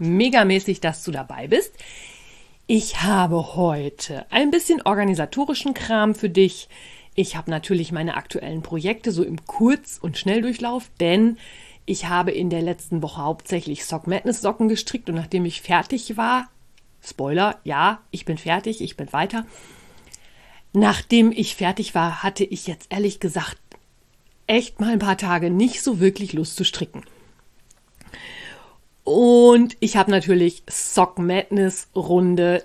megamäßig, dass du dabei bist. Ich habe heute ein bisschen organisatorischen Kram für dich. Ich habe natürlich meine aktuellen Projekte so im Kurz- und Schnelldurchlauf, denn ich habe in der letzten Woche hauptsächlich Sock Madness Socken gestrickt und nachdem ich fertig war, Spoiler, ja, ich bin fertig, ich bin weiter. Nachdem ich fertig war, hatte ich jetzt ehrlich gesagt echt mal ein paar Tage nicht so wirklich Lust zu stricken. Und ich habe natürlich Sock Madness Runde.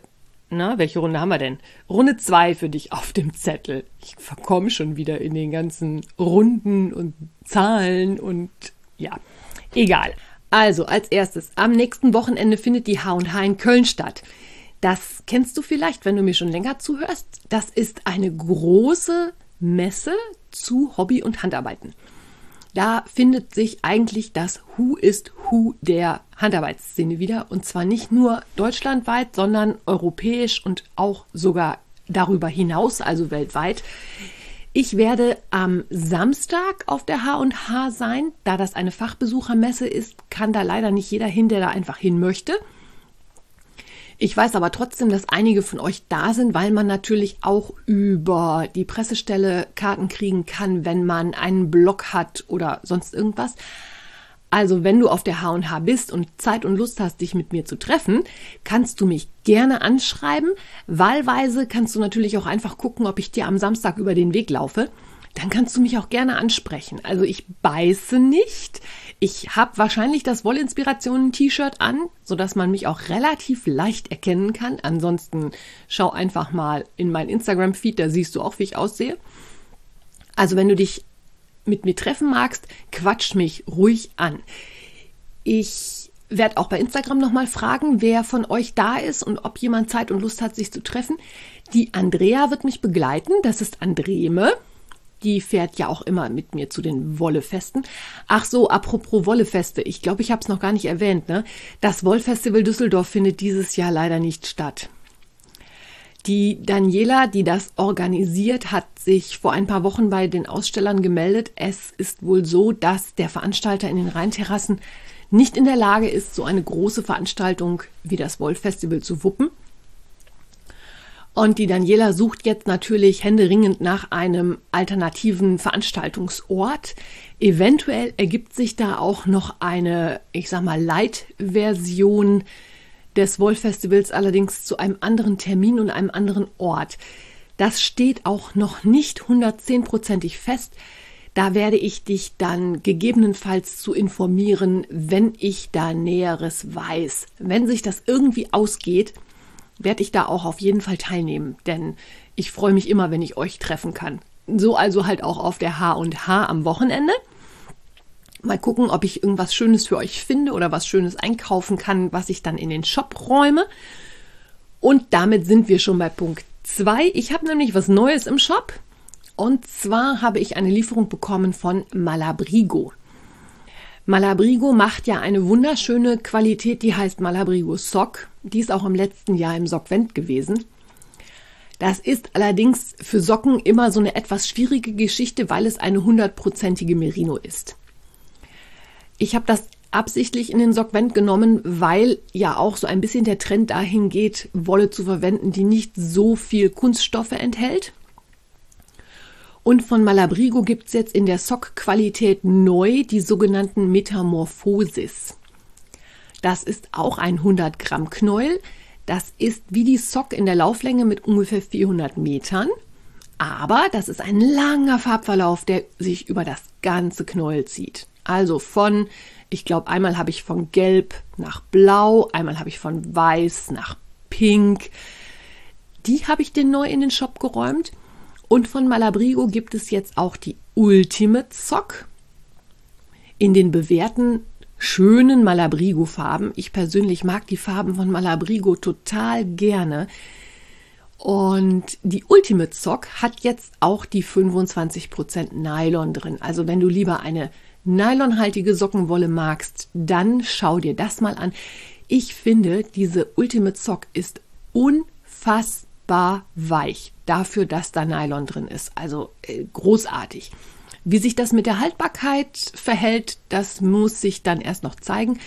Na, welche Runde haben wir denn? Runde 2 für dich auf dem Zettel. Ich verkomme schon wieder in den ganzen Runden und Zahlen und ja, egal. Also, als erstes, am nächsten Wochenende findet die H&H in Köln statt. Das kennst du vielleicht, wenn du mir schon länger zuhörst. Das ist eine große Messe zu Hobby- und Handarbeiten. Da findet sich eigentlich das Who ist Who der Handarbeitsszene wieder. Und zwar nicht nur deutschlandweit, sondern europäisch und auch sogar darüber hinaus, also weltweit. Ich werde am Samstag auf der H&H sein. Da das eine Fachbesuchermesse ist, kann da leider nicht jeder hin, der da einfach hin möchte. Ich weiß aber trotzdem, dass einige von euch da sind, weil man natürlich auch über die Pressestelle Karten kriegen kann, wenn man einen Blog hat oder sonst irgendwas. Also wenn du auf der H&H bist und Zeit und Lust hast, dich mit mir zu treffen, kannst du mich gerne anschreiben. Wahlweise kannst du natürlich auch einfach gucken, ob ich dir am Samstag über den Weg laufe. Dann kannst du mich auch gerne ansprechen. Also ich beiße nicht. Ich habe wahrscheinlich das Wollinspirationen-T-Shirt an, sodass man mich auch relativ leicht erkennen kann. Ansonsten schau einfach mal in mein Instagram-Feed, da siehst du auch, wie ich aussehe. Also wenn du dich mit mir treffen magst, quatsch mich ruhig an. Ich werde auch bei Instagram nochmal fragen, wer von euch da ist und ob jemand Zeit und Lust hat, sich zu treffen. Die Andrea wird mich begleiten. Das ist Andreme. Die fährt ja auch immer mit mir zu den Wollefesten. Ach so, apropos Wollefeste. Ich glaube, ich habe es noch gar nicht erwähnt. Ne? Das Wollfestival Düsseldorf findet dieses Jahr leider nicht statt. Die Daniela, die das organisiert, hat sich vor ein paar Wochen bei den Ausstellern gemeldet. Es ist wohl so, dass der Veranstalter in den Rheinterrassen nicht in der Lage ist, so eine große Veranstaltung wie das Wollfestival zu wuppen. Und die Daniela sucht jetzt natürlich händeringend nach einem alternativen Veranstaltungsort. Eventuell ergibt sich da auch noch eine, ich sag mal, Light-Version des Wollfestivals, allerdings zu einem anderen Termin und einem anderen Ort. Das steht auch noch nicht hundertzehnprozentig fest. Da werde ich dich dann gegebenenfalls zu informieren, wenn ich da Näheres weiß. Wenn sich das irgendwie ausgeht, werde ich da auch auf jeden Fall teilnehmen, denn ich freue mich immer, wenn ich euch treffen kann. So also halt auch auf der H&H am Wochenende. Mal gucken, ob ich irgendwas Schönes für euch finde oder was Schönes einkaufen kann, was ich dann in den Shop räume. Und damit sind wir schon bei Punkt 2. Ich habe nämlich was Neues im Shop. Und zwar habe ich eine Lieferung bekommen von Malabrigo. Malabrigo macht ja eine wunderschöne Qualität, die heißt Malabrigo Sock. Die ist auch im letzten Jahr im Sockvent gewesen. Das ist allerdings für Socken immer so eine etwas schwierige Geschichte, weil es eine hundertprozentige Merino ist. Ich habe das absichtlich in den Sockvent genommen, weil ja auch so ein bisschen der Trend dahin geht, Wolle zu verwenden, die nicht so viel Kunststoffe enthält. Und von Malabrigo gibt es jetzt in der Sock-Qualität neu die sogenannten Metamorphosis. Das ist auch ein 100 Gramm Knäuel. Das ist wie die Sock in der Lauflänge mit ungefähr 400 Metern. Aber das ist ein langer Farbverlauf, der sich über das ganze Knäuel zieht. Also von, ich glaube, einmal habe ich von Gelb nach Blau, einmal habe ich von Weiß nach Pink. Die habe ich den neu in den Shop geräumt. Und von Malabrigo gibt es jetzt auch die Ultimate Sock in den bewährten schönen Malabrigo-Farben. Ich persönlich mag die Farben von Malabrigo total gerne. Und die Ultimate Sock hat jetzt auch die 25% Nylon drin. Also wenn du lieber eine nylonhaltige Sockenwolle magst, dann schau dir das mal an. Ich finde, diese Ultimate Sock ist unfassbar weich dafür, dass da Nylon drin ist. Also äh, großartig. Wie sich das mit der Haltbarkeit verhält, das muss sich dann erst noch zeigen.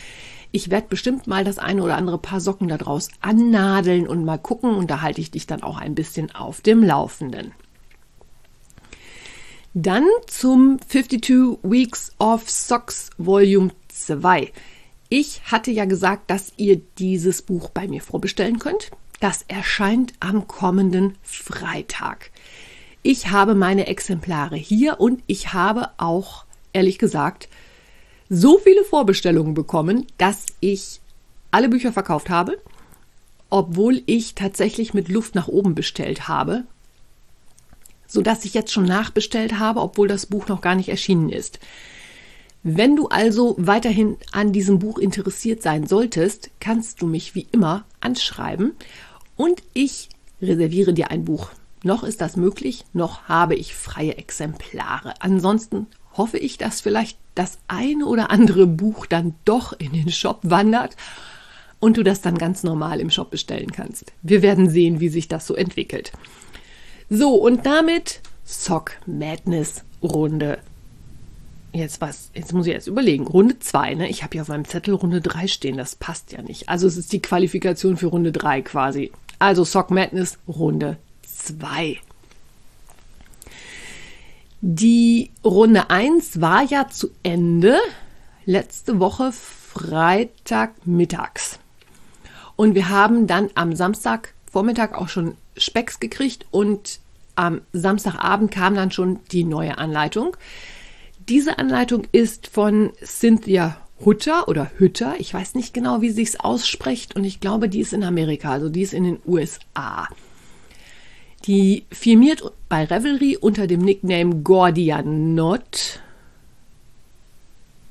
Ich werde bestimmt mal das eine oder andere Paar Socken daraus annadeln und mal gucken und da halte ich dich dann auch ein bisschen auf dem Laufenden. Dann zum 52 Weeks of Socks Volume 2. Ich hatte ja gesagt, dass ihr dieses Buch bei mir vorbestellen könnt. Das erscheint am kommenden Freitag. Ich habe meine Exemplare hier und ich habe auch, ehrlich gesagt, so viele Vorbestellungen bekommen, dass ich alle Bücher verkauft habe, obwohl ich tatsächlich mit Luft nach oben bestellt habe, sodass ich jetzt schon nachbestellt habe, obwohl das Buch noch gar nicht erschienen ist. Wenn du also weiterhin an diesem Buch interessiert sein solltest, kannst du mich wie immer anschreiben und ich reserviere dir ein Buch. Noch ist das möglich, noch habe ich freie Exemplare. Ansonsten hoffe ich, dass vielleicht das eine oder andere Buch dann doch in den Shop wandert und du das dann ganz normal im Shop bestellen kannst. Wir werden sehen, wie sich das so entwickelt. So, und damit Sock Madness Runde. Jetzt was? Jetzt muss ich erst überlegen. Runde 2, ne? Ich habe hier auf meinem Zettel Runde 3 stehen. Das passt ja nicht. Also es ist die Qualifikation für Runde 3 quasi. Also Sock Madness Runde 2. Die Runde 1 war ja zu Ende letzte Woche Freitagmittags. Und wir haben dann am Samstagvormittag auch schon Specks gekriegt und am Samstagabend kam dann schon die neue Anleitung. Diese Anleitung ist von Cynthia Hutter oder Hütter. Ich weiß nicht genau, wie sie es ausspricht und ich glaube, die ist in Amerika, also die ist in den USA. Die firmiert bei Revelry unter dem Nickname Gordianot.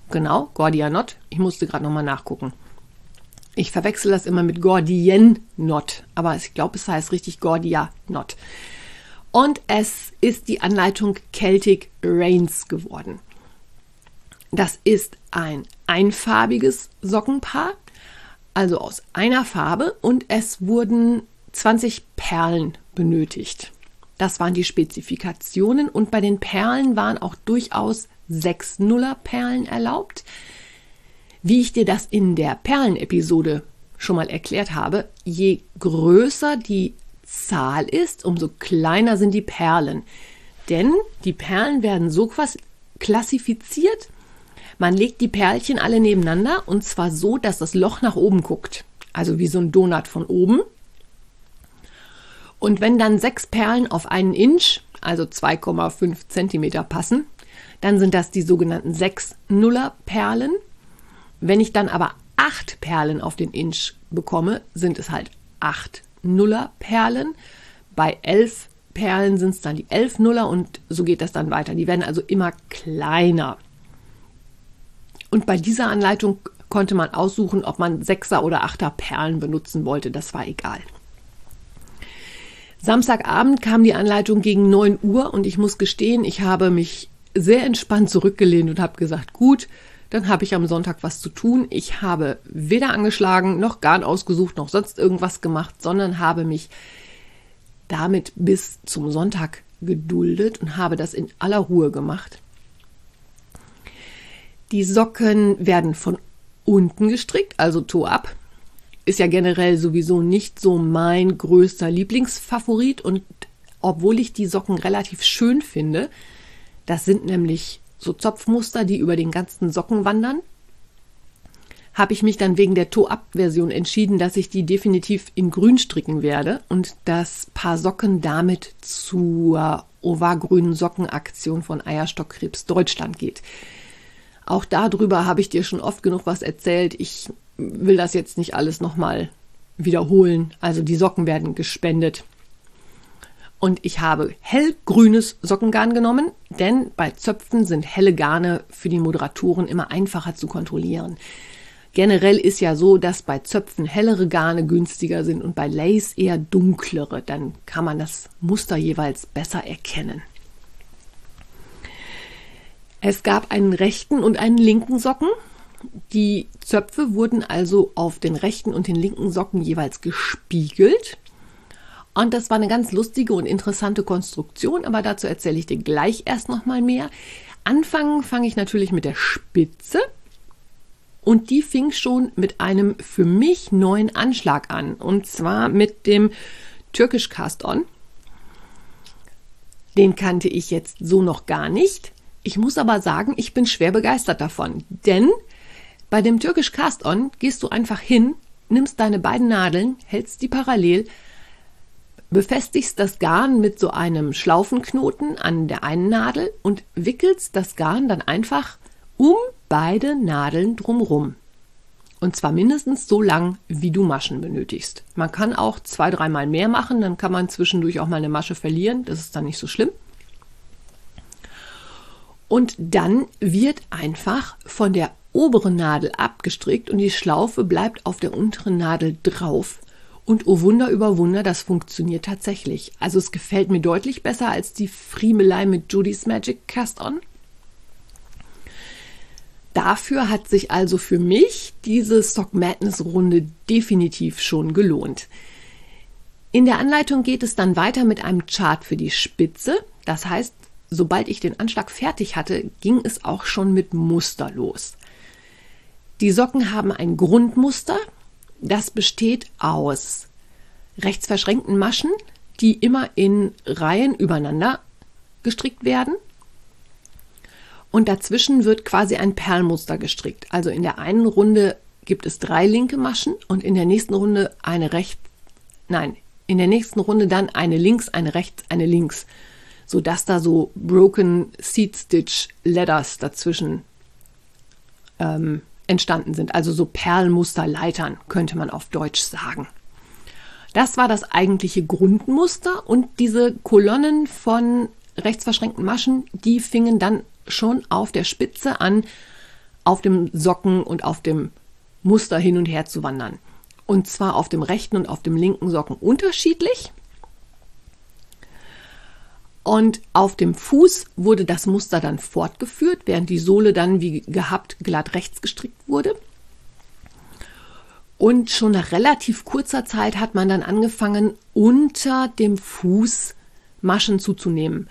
Genau, Gordianot. Ich musste gerade nochmal nachgucken. Ich verwechsel das immer mit Gordianot, aber ich glaube, es heißt richtig Gordianot. Und es ist die Anleitung Celtic Rains geworden. Das ist ein einfarbiges Sockenpaar, also aus einer Farbe, und es wurden 20 Perlen benötigt. Das waren die Spezifikationen und bei den Perlen waren auch durchaus sechs Nuller-Perlen erlaubt. Wie ich dir das in der Perlen-Episode schon mal erklärt habe, je größer die Zahl ist, umso kleiner sind die Perlen. Denn die Perlen werden so klassifiziert, man legt die Perlchen alle nebeneinander und zwar so, dass das Loch nach oben guckt. Also wie so ein Donut von oben. Und wenn dann sechs Perlen auf einen Inch, also 2,5 Zentimeter passen, dann sind das die sogenannten sechs Nuller Perlen. Wenn ich dann aber acht Perlen auf den Inch bekomme, sind es halt acht Nuller Perlen. Bei elf Perlen sind es dann die elf Nuller und so geht das dann weiter. Die werden also immer kleiner. Und bei dieser Anleitung konnte man aussuchen, ob man Sechser oder Achter Perlen benutzen wollte. Das war egal. Samstagabend kam die Anleitung gegen 9 Uhr und ich muss gestehen, ich habe mich sehr entspannt zurückgelehnt und habe gesagt, gut, dann habe ich am Sonntag was zu tun. Ich habe weder angeschlagen, noch Garn ausgesucht, noch sonst irgendwas gemacht, sondern habe mich damit bis zum Sonntag geduldet und habe das in aller Ruhe gemacht. Die Socken werden von unten gestrickt, also Toe ab ist ja generell sowieso nicht so mein größter Lieblingsfavorit und obwohl ich die Socken relativ schön finde, das sind nämlich so Zopfmuster, die über den ganzen Socken wandern, habe ich mich dann wegen der Toe-Up-Version entschieden, dass ich die definitiv in grün stricken werde und das Paar Socken damit zur Ova-grünen Sockenaktion von Eierstockkrebs Deutschland geht. Auch darüber habe ich dir schon oft genug was erzählt. Ich will das jetzt nicht alles nochmal wiederholen. Also die Socken werden gespendet. Und ich habe hellgrünes Sockengarn genommen, denn bei Zöpfen sind helle Garne für die Moderatoren immer einfacher zu kontrollieren. Generell ist ja so, dass bei Zöpfen hellere Garne günstiger sind und bei Lace eher dunklere. Dann kann man das Muster jeweils besser erkennen. Es gab einen rechten und einen linken Socken. Die Zöpfe wurden also auf den rechten und den linken Socken jeweils gespiegelt. Und das war eine ganz lustige und interessante Konstruktion, aber dazu erzähle ich dir gleich erst noch mal mehr. Anfangen fange ich natürlich mit der Spitze. Und die fing schon mit einem für mich neuen Anschlag an. Und zwar mit dem Türkisch Cast-On. Den kannte ich jetzt so noch gar nicht. Ich muss aber sagen, ich bin schwer begeistert davon. Denn bei dem Türkisch Cast-On gehst du einfach hin, nimmst deine beiden Nadeln, hältst die parallel, befestigst das Garn mit so einem Schlaufenknoten an der einen Nadel und wickelst das Garn dann einfach um beide Nadeln drumrum. Und zwar mindestens so lang, wie du Maschen benötigst. Man kann auch zwei, dreimal mehr machen, dann kann man zwischendurch auch mal eine Masche verlieren. Das ist dann nicht so schlimm. Und dann wird einfach von der oberen Nadel abgestrickt und die Schlaufe bleibt auf der unteren Nadel drauf. Und oh Wunder über Wunder, das funktioniert tatsächlich. Also es gefällt mir deutlich besser als die Friemelei mit Judy's Magic Cast On. Dafür hat sich also für mich diese Sock Madness Runde definitiv schon gelohnt. In der Anleitung geht es dann weiter mit einem Chart für die Spitze. Das heißt, sobald ich den Anschlag fertig hatte, ging es auch schon mit Muster los. Die Socken haben ein Grundmuster, das besteht aus rechts verschränkten Maschen, die immer in Reihen übereinander gestrickt werden. Und dazwischen wird quasi ein Perlmuster gestrickt. Also in der einen Runde gibt es drei linke Maschen und in der nächsten Runde eine rechts, nein, in der nächsten Runde dann eine links, eine rechts, eine links, sodass da so Broken Seed Stitch Letters dazwischen ähm, entstanden sind, also so Perlmusterleitern, könnte man auf Deutsch sagen. Das war das eigentliche Grundmuster und diese Kolonnen von rechts verschränkten Maschen, die fingen dann schon auf der Spitze an, auf dem Socken und auf dem Muster hin und her zu wandern. Und zwar auf dem rechten und auf dem linken Socken unterschiedlich. Und auf dem Fuß wurde das Muster dann fortgeführt, während die Sohle dann wie gehabt glatt rechts gestrickt wurde. Und schon nach relativ kurzer Zeit hat man dann angefangen, unter dem Fuß Maschen zuzunehmen.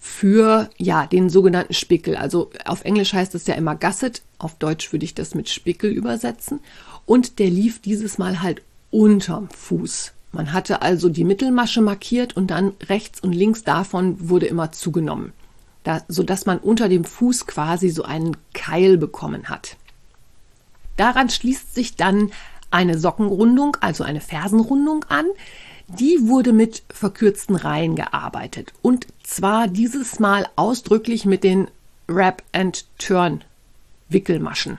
Für, ja, den sogenannten Spickel. Also auf Englisch heißt es ja immer Gusset. Auf Deutsch würde ich das mit Spickel übersetzen. Und der lief dieses Mal halt unterm Fuß. Man hatte also die Mittelmasche markiert und dann rechts und links davon wurde immer zugenommen, da, sodass man unter dem Fuß quasi so einen Keil bekommen hat. Daran schließt sich dann eine Sockenrundung, also eine Fersenrundung an. Die wurde mit verkürzten Reihen gearbeitet und zwar dieses Mal ausdrücklich mit den Wrap and Turn Wickelmaschen.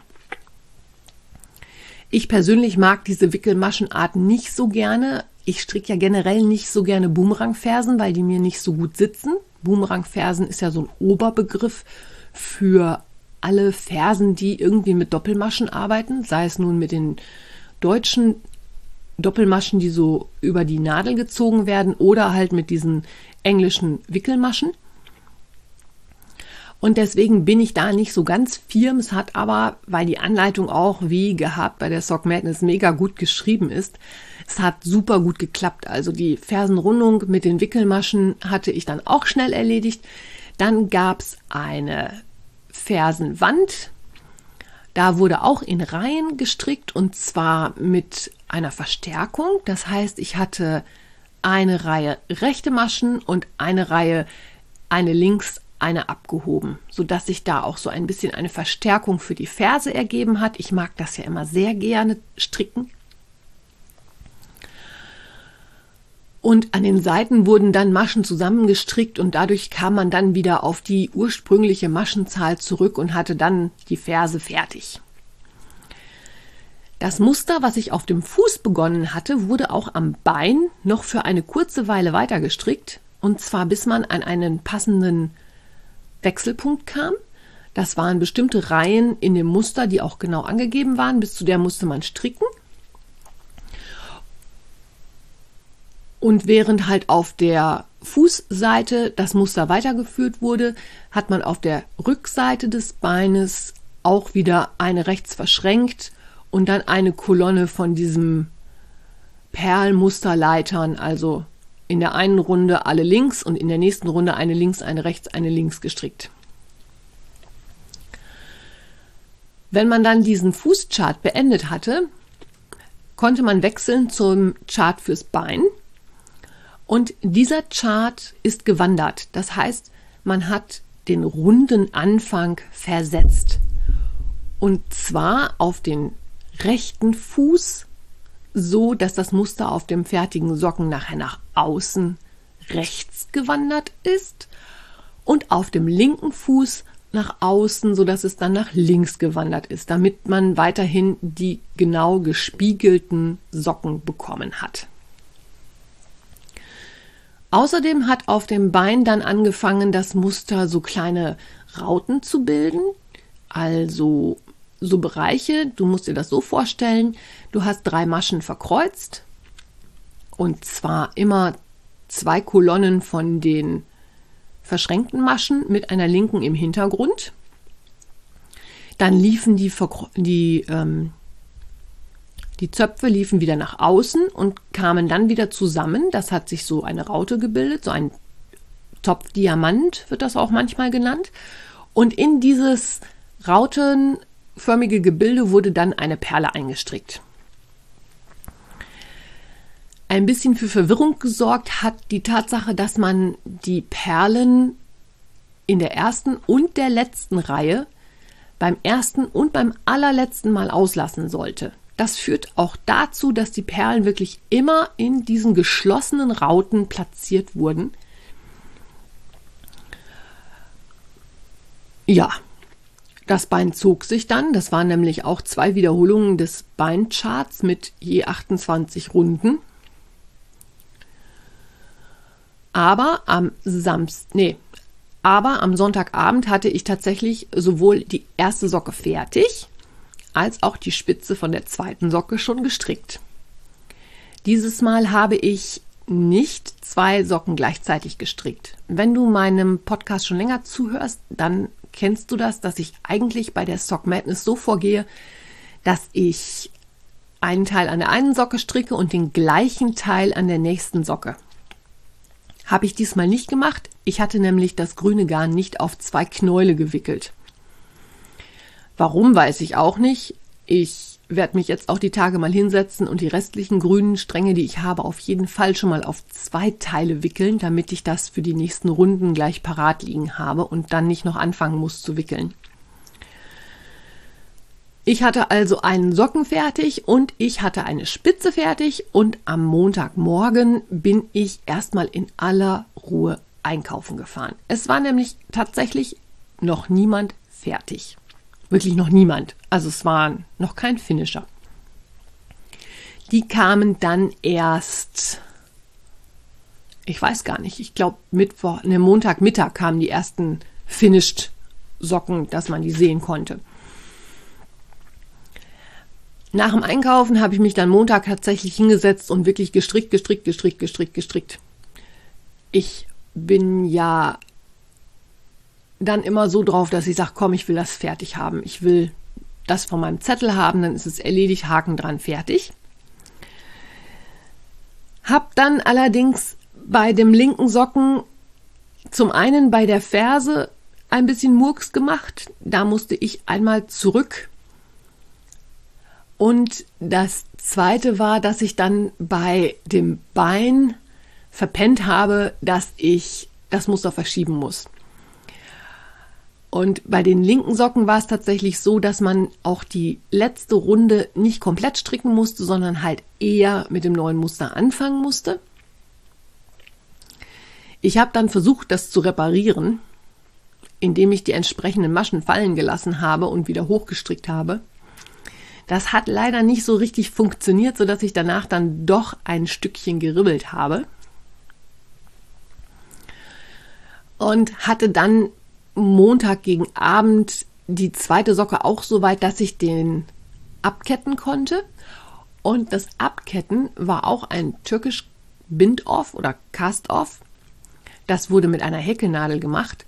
Ich persönlich mag diese Wickelmaschenart nicht so gerne, ich stricke ja generell nicht so gerne Boomerang-Fersen, weil die mir nicht so gut sitzen. Boomerang-Fersen ist ja so ein Oberbegriff für alle Fersen, die irgendwie mit Doppelmaschen arbeiten, sei es nun mit den deutschen Doppelmaschen, die so über die Nadel gezogen werden, oder halt mit diesen englischen Wickelmaschen. Und deswegen bin ich da nicht so ganz firm. Es hat aber, weil die Anleitung auch wie gehabt bei der Sock Madness mega gut geschrieben ist, es hat super gut geklappt. Also die Fersenrundung mit den Wickelmaschen hatte ich dann auch schnell erledigt. Dann gab es eine Fersenwand. Da wurde auch in Reihen gestrickt und zwar mit einer Verstärkung. Das heißt, ich hatte eine Reihe rechte Maschen und eine Reihe eine links, eine abgehoben, sodass sich da auch so ein bisschen eine Verstärkung für die Ferse ergeben hat. Ich mag das ja immer sehr gerne stricken. Und an den Seiten wurden dann Maschen zusammengestrickt und dadurch kam man dann wieder auf die ursprüngliche Maschenzahl zurück und hatte dann die Ferse fertig. Das Muster, was ich auf dem Fuß begonnen hatte, wurde auch am Bein noch für eine kurze Weile weiter gestrickt, und zwar bis man an einen passenden Wechselpunkt kam. Das waren bestimmte Reihen in dem Muster, die auch genau angegeben waren. Bis zu der musste man stricken. Und während halt auf der Fußseite das Muster weitergeführt wurde, hat man auf der Rückseite des Beines auch wieder eine rechts verschränkt und dann eine Kolonne von diesem Perlmusterleitern, also in der einen Runde alle links und in der nächsten Runde eine links, eine rechts, eine links gestrickt. Wenn man dann diesen Fußchart beendet hatte, konnte man wechseln zum Chart fürs Bein. Und dieser Chart ist gewandert. Das heißt, man hat den runden Anfang versetzt. Und zwar auf den rechten Fuß so, dass das Muster auf dem fertigen Socken nachher nach außen rechts gewandert ist und auf dem linken Fuß nach außen, so dass es dann nach links gewandert ist, damit man weiterhin die genau gespiegelten Socken bekommen hat. Außerdem hat auf dem Bein dann angefangen, das Muster so kleine Rauten zu bilden, also so Bereiche, du musst dir das so vorstellen, du hast drei Maschen verkreuzt. Und zwar immer zwei Kolonnen von den verschränkten Maschen mit einer linken im Hintergrund. Dann liefen die, die, ähm, die Zöpfe liefen wieder nach außen und kamen dann wieder zusammen. Das hat sich so eine Raute gebildet, so ein Topfdiamant wird das auch manchmal genannt. Und in dieses Rauten förmige Gebilde wurde dann eine Perle eingestrickt. Ein bisschen für Verwirrung gesorgt hat die Tatsache, dass man die Perlen in der ersten und der letzten Reihe beim ersten und beim allerletzten Mal auslassen sollte. Das führt auch dazu, dass die Perlen wirklich immer in diesen geschlossenen Rauten platziert wurden. Ja, das Bein zog sich dann, das waren nämlich auch zwei Wiederholungen des Beincharts mit je 28 Runden. Aber am Samstag, nee, aber am Sonntagabend hatte ich tatsächlich sowohl die erste Socke fertig, als auch die Spitze von der zweiten Socke schon gestrickt. Dieses Mal habe ich nicht zwei Socken gleichzeitig gestrickt. Wenn du meinem Podcast schon länger zuhörst, dann kennst du das, dass ich eigentlich bei der Sock Madness so vorgehe, dass ich einen Teil an der einen Socke stricke und den gleichen Teil an der nächsten Socke. Habe ich diesmal nicht gemacht. Ich hatte nämlich das grüne Garn nicht auf zwei Knäule gewickelt. Warum weiß ich auch nicht. Ich werde mich jetzt auch die Tage mal hinsetzen und die restlichen grünen Stränge, die ich habe, auf jeden Fall schon mal auf zwei Teile wickeln, damit ich das für die nächsten Runden gleich parat liegen habe und dann nicht noch anfangen muss zu wickeln. Ich hatte also einen Socken fertig und ich hatte eine Spitze fertig und am Montagmorgen bin ich erstmal in aller Ruhe einkaufen gefahren. Es war nämlich tatsächlich noch niemand fertig. Wirklich noch niemand. Also es war noch kein Finisher. Die kamen dann erst, ich weiß gar nicht, ich glaube Mittwoch, ne, Montagmittag kamen die ersten Finished Socken, dass man die sehen konnte. Nach dem Einkaufen habe ich mich dann Montag tatsächlich hingesetzt und wirklich gestrickt, gestrickt, gestrickt, gestrickt, gestrickt. Ich bin ja dann immer so drauf, dass ich sage, komm, ich will das fertig haben. Ich will das von meinem Zettel haben, dann ist es erledigt, Haken dran, fertig. Hab dann allerdings bei dem linken Socken zum einen bei der Ferse ein bisschen Murks gemacht. Da musste ich einmal zurück. Und das zweite war, dass ich dann bei dem Bein verpennt habe, dass ich das Muster verschieben muss. Und bei den linken Socken war es tatsächlich so, dass man auch die letzte Runde nicht komplett stricken musste, sondern halt eher mit dem neuen Muster anfangen musste. Ich habe dann versucht, das zu reparieren, indem ich die entsprechenden Maschen fallen gelassen habe und wieder hochgestrickt habe. Das hat leider nicht so richtig funktioniert, sodass ich danach dann doch ein Stückchen geribbelt habe. Und hatte dann Montag gegen Abend die zweite Socke auch so weit, dass ich den abketten konnte. Und das Abketten war auch ein türkisch Bind-Off oder Cast-Off. Das wurde mit einer Häkelnadel gemacht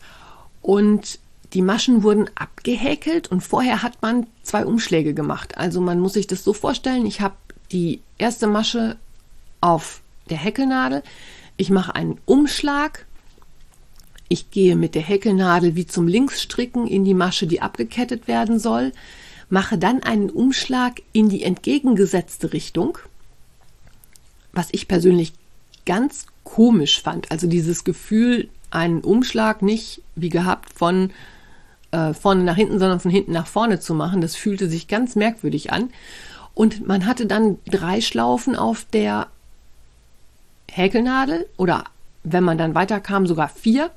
und die Maschen wurden abgehäkelt und vorher hat man zwei Umschläge gemacht. Also man muss sich das so vorstellen, ich habe die erste Masche auf der Häkelnadel, ich mache einen Umschlag, ich gehe mit der Häkelnadel wie zum Linksstricken in die Masche, die abgekettet werden soll, mache dann einen Umschlag in die entgegengesetzte Richtung, was ich persönlich ganz komisch fand. Also dieses Gefühl, einen Umschlag nicht wie gehabt von äh, vorne nach hinten, sondern von hinten nach vorne zu machen, das fühlte sich ganz merkwürdig an. Und man hatte dann drei Schlaufen auf der Häkelnadel oder wenn man dann weiterkam, sogar vier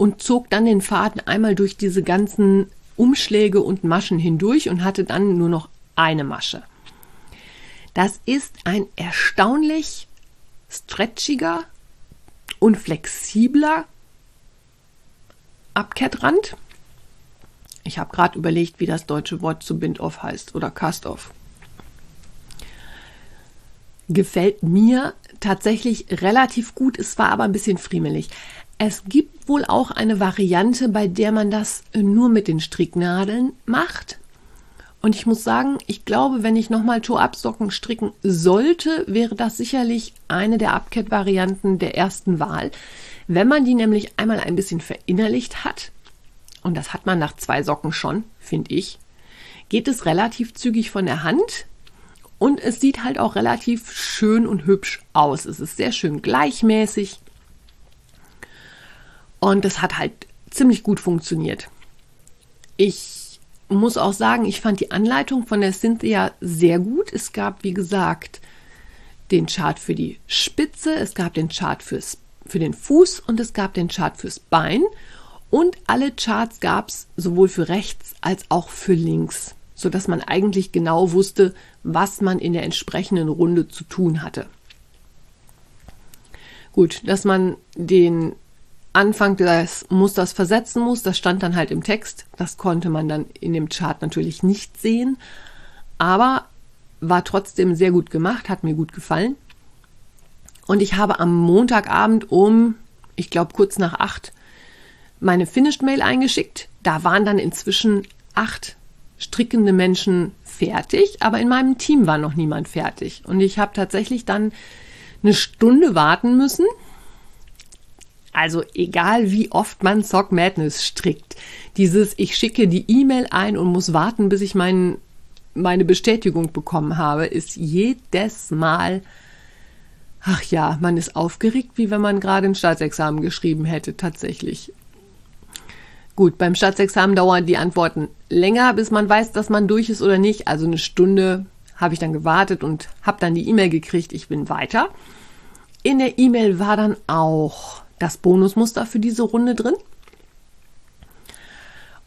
und zog dann den Faden einmal durch diese ganzen Umschläge und Maschen hindurch und hatte dann nur noch eine Masche. Das ist ein erstaunlich stretchiger und flexibler Abkettrand. Ich habe gerade überlegt, wie das deutsche Wort zu Bind-Off heißt oder Cast-Off. Gefällt mir tatsächlich relativ gut, es war aber ein bisschen friemelig. Es gibt wohl auch eine Variante, bei der man das nur mit den Stricknadeln macht. Und ich muss sagen, ich glaube, wenn ich nochmal Toe-Up-Socken stricken sollte, wäre das sicherlich eine der Abkett-Varianten der ersten Wahl. Wenn man die nämlich einmal ein bisschen verinnerlicht hat, und das hat man nach zwei Socken schon, finde ich, geht es relativ zügig von der Hand und es sieht halt auch relativ schön und hübsch aus. Es ist sehr schön gleichmäßig und es hat halt ziemlich gut funktioniert. Ich muss auch sagen, ich fand die Anleitung von der Cynthia sehr gut. Es gab, wie gesagt, den Chart für die Spitze, es gab den Chart fürs, für den Fuß und es gab den Chart fürs Bein. Und alle Charts gab es sowohl für rechts als auch für links, sodass man eigentlich genau wusste, was man in der entsprechenden Runde zu tun hatte. Gut, dass man den Anfang des Musters versetzen muss. Das stand dann halt im Text. Das konnte man dann in dem Chart natürlich nicht sehen. Aber war trotzdem sehr gut gemacht, hat mir gut gefallen. Und ich habe am Montagabend um, ich glaube kurz nach acht, meine Finished Mail eingeschickt. Da waren dann inzwischen acht strickende Menschen fertig, aber in meinem Team war noch niemand fertig. Und ich habe tatsächlich dann eine Stunde warten müssen, also egal wie oft man Sock Madness strickt, dieses ich schicke die E-Mail ein und muss warten, bis ich mein, meine Bestätigung bekommen habe, ist jedes Mal, ach ja, man ist aufgeregt, wie wenn man gerade ein Staatsexamen geschrieben hätte, tatsächlich. Gut, beim Staatsexamen dauern die Antworten länger, bis man weiß, dass man durch ist oder nicht. Also eine Stunde habe ich dann gewartet und habe dann die E-Mail gekriegt, ich bin weiter. In der E-Mail war dann auch das Bonusmuster für diese Runde drin.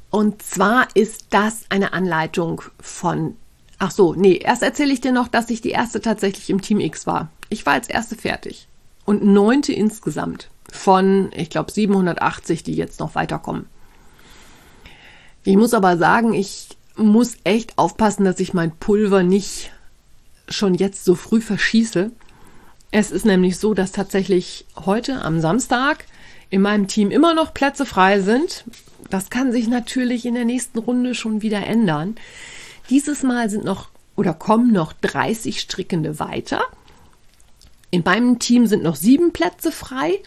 Und zwar ist das eine Anleitung von. Ach so, nee, erst erzähle ich dir noch, dass ich die erste tatsächlich im Team X war. Ich war als erste fertig. Und neunte insgesamt von, ich glaube, 780, die jetzt noch weiterkommen. Ich muss aber sagen, ich muss echt aufpassen, dass ich mein Pulver nicht schon jetzt so früh verschieße, es ist nämlich so, dass tatsächlich heute am Samstag in meinem Team immer noch Plätze frei sind. Das kann sich natürlich in der nächsten Runde schon wieder ändern. Dieses Mal sind noch oder kommen noch 30 Strickende weiter. In meinem Team sind noch sieben Plätze frei.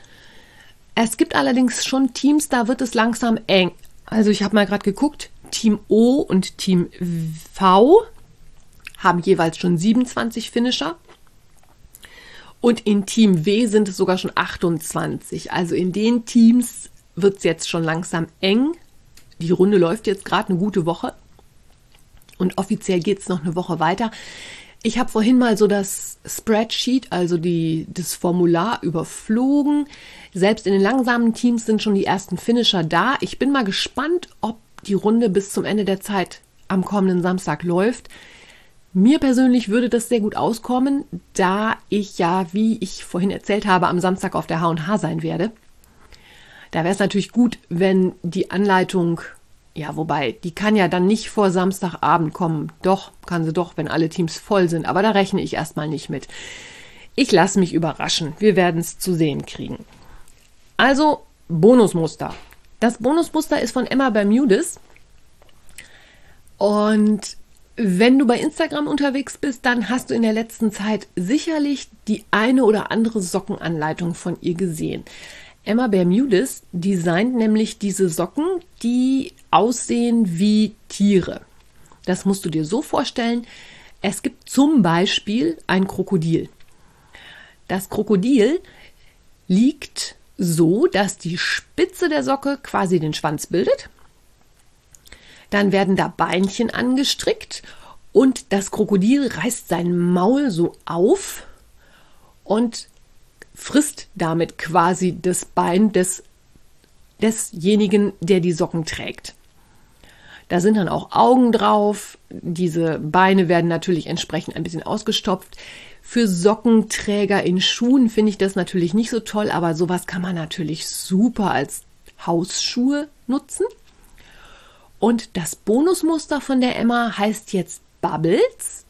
Es gibt allerdings schon Teams, da wird es langsam eng. Also ich habe mal gerade geguckt, Team O und Team V haben jeweils schon 27 Finisher. Und in Team W sind es sogar schon 28. Also in den Teams wird es jetzt schon langsam eng. Die Runde läuft jetzt gerade eine gute Woche. Und offiziell geht es noch eine Woche weiter. Ich habe vorhin mal so das Spreadsheet, also die, das Formular überflogen. Selbst in den langsamen Teams sind schon die ersten Finisher da. Ich bin mal gespannt, ob die Runde bis zum Ende der Zeit am kommenden Samstag läuft. Mir persönlich würde das sehr gut auskommen, da ich ja, wie ich vorhin erzählt habe, am Samstag auf der H&H sein werde. Da wäre es natürlich gut, wenn die Anleitung, ja, wobei, die kann ja dann nicht vor Samstagabend kommen. Doch, kann sie doch, wenn alle Teams voll sind, aber da rechne ich erstmal nicht mit. Ich lasse mich überraschen. Wir werden es zu sehen kriegen. Also, Bonusmuster. Das Bonusmuster ist von Emma Bermudez. Und wenn du bei Instagram unterwegs bist, dann hast du in der letzten Zeit sicherlich die eine oder andere Sockenanleitung von ihr gesehen. Emma Bermudez designt nämlich diese Socken, die aussehen wie Tiere. Das musst du dir so vorstellen. Es gibt zum Beispiel ein Krokodil. Das Krokodil liegt so, dass die Spitze der Socke quasi den Schwanz bildet dann werden da Beinchen angestrickt und das Krokodil reißt sein Maul so auf und frisst damit quasi das Bein des, desjenigen, der die Socken trägt. Da sind dann auch Augen drauf. Diese Beine werden natürlich entsprechend ein bisschen ausgestopft. Für Sockenträger in Schuhen finde ich das natürlich nicht so toll, aber sowas kann man natürlich super als Hausschuhe nutzen. Und das Bonusmuster von der Emma heißt jetzt Bubbles.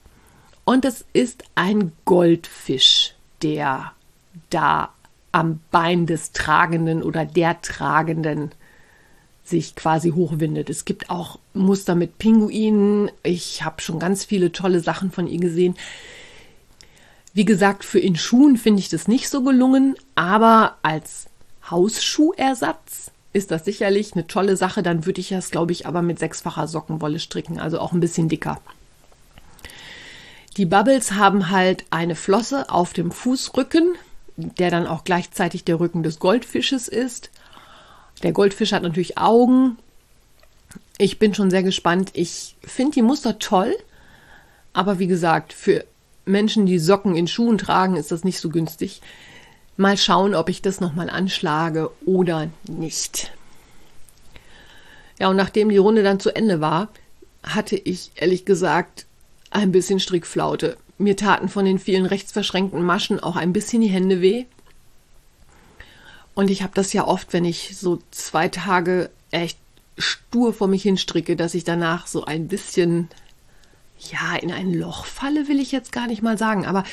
Und es ist ein Goldfisch, der da am Bein des Tragenden oder der Tragenden sich quasi hochwindet. Es gibt auch Muster mit Pinguinen. Ich habe schon ganz viele tolle Sachen von ihr gesehen. Wie gesagt, für in Schuhen finde ich das nicht so gelungen, aber als Hausschuhersatz ist das sicherlich eine tolle Sache. Dann würde ich das, glaube ich, aber mit sechsfacher Sockenwolle stricken, also auch ein bisschen dicker. Die Bubbles haben halt eine Flosse auf dem Fußrücken, der dann auch gleichzeitig der Rücken des Goldfisches ist. Der Goldfisch hat natürlich Augen. Ich bin schon sehr gespannt. Ich finde die Muster toll, aber wie gesagt, für Menschen, die Socken in Schuhen tragen, ist das nicht so günstig. Mal schauen, ob ich das nochmal anschlage oder nicht. Ja, und nachdem die Runde dann zu Ende war, hatte ich ehrlich gesagt ein bisschen Strickflaute. Mir taten von den vielen rechtsverschränkten Maschen auch ein bisschen die Hände weh. Und ich habe das ja oft, wenn ich so zwei Tage echt stur vor mich hin stricke, dass ich danach so ein bisschen ja, in ein Loch falle, will ich jetzt gar nicht mal sagen, aber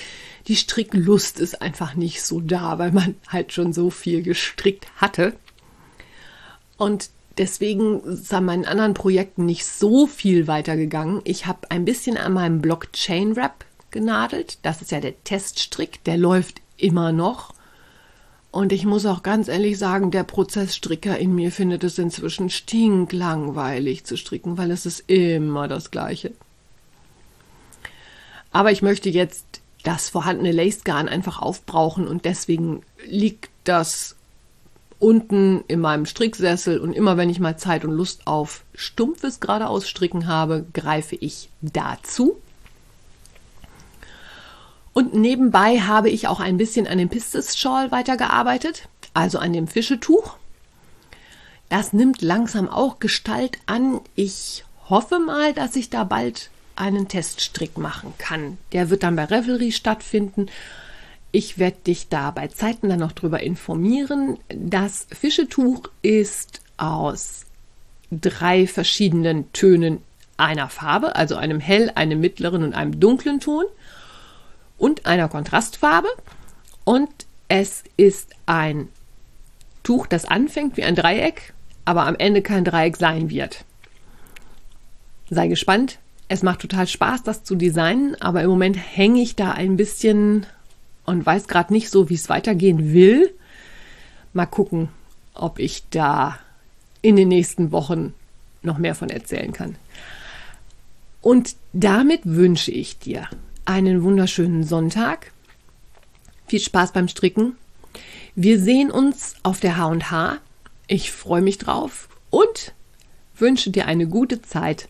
die Stricklust ist einfach nicht so da, weil man halt schon so viel gestrickt hatte. Und deswegen ist an meinen anderen Projekten nicht so viel weitergegangen. Ich habe ein bisschen an meinem Blockchain Wrap genadelt. Das ist ja der Teststrick, der läuft immer noch. Und ich muss auch ganz ehrlich sagen, der Prozessstricker in mir findet es inzwischen stinklangweilig zu stricken, weil es ist immer das Gleiche. Aber ich möchte jetzt das vorhandene Lace-Garn einfach aufbrauchen und deswegen liegt das unten in meinem Stricksessel und immer wenn ich mal Zeit und Lust auf stumpfes geradeaus stricken habe, greife ich dazu. Und nebenbei habe ich auch ein bisschen an dem Pistis Shawl weitergearbeitet, also an dem Fischetuch. Das nimmt langsam auch Gestalt an. Ich hoffe mal, dass ich da bald einen Teststrick machen kann. Der wird dann bei Revelry stattfinden. Ich werde dich da bei Zeiten dann noch drüber informieren. Das Fischetuch ist aus drei verschiedenen Tönen einer Farbe, also einem hell, einem mittleren und einem dunklen Ton und einer Kontrastfarbe. Und es ist ein Tuch, das anfängt wie ein Dreieck, aber am Ende kein Dreieck sein wird. Sei gespannt, es macht total Spaß, das zu designen, aber im Moment hänge ich da ein bisschen und weiß gerade nicht so, wie es weitergehen will. Mal gucken, ob ich da in den nächsten Wochen noch mehr von erzählen kann. Und damit wünsche ich dir einen wunderschönen Sonntag. Viel Spaß beim Stricken. Wir sehen uns auf der H&H. Ich freue mich drauf und wünsche dir eine gute Zeit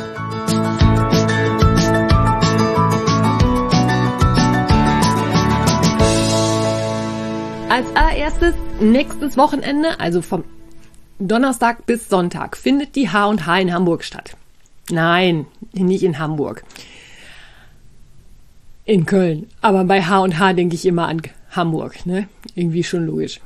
Als allererstes, nächstes Wochenende, also vom Donnerstag bis Sonntag, findet die H&H in Hamburg statt. Nein, nicht in Hamburg. In Köln. Aber bei H&H denke ich immer an Hamburg, ne? Irgendwie schon logisch.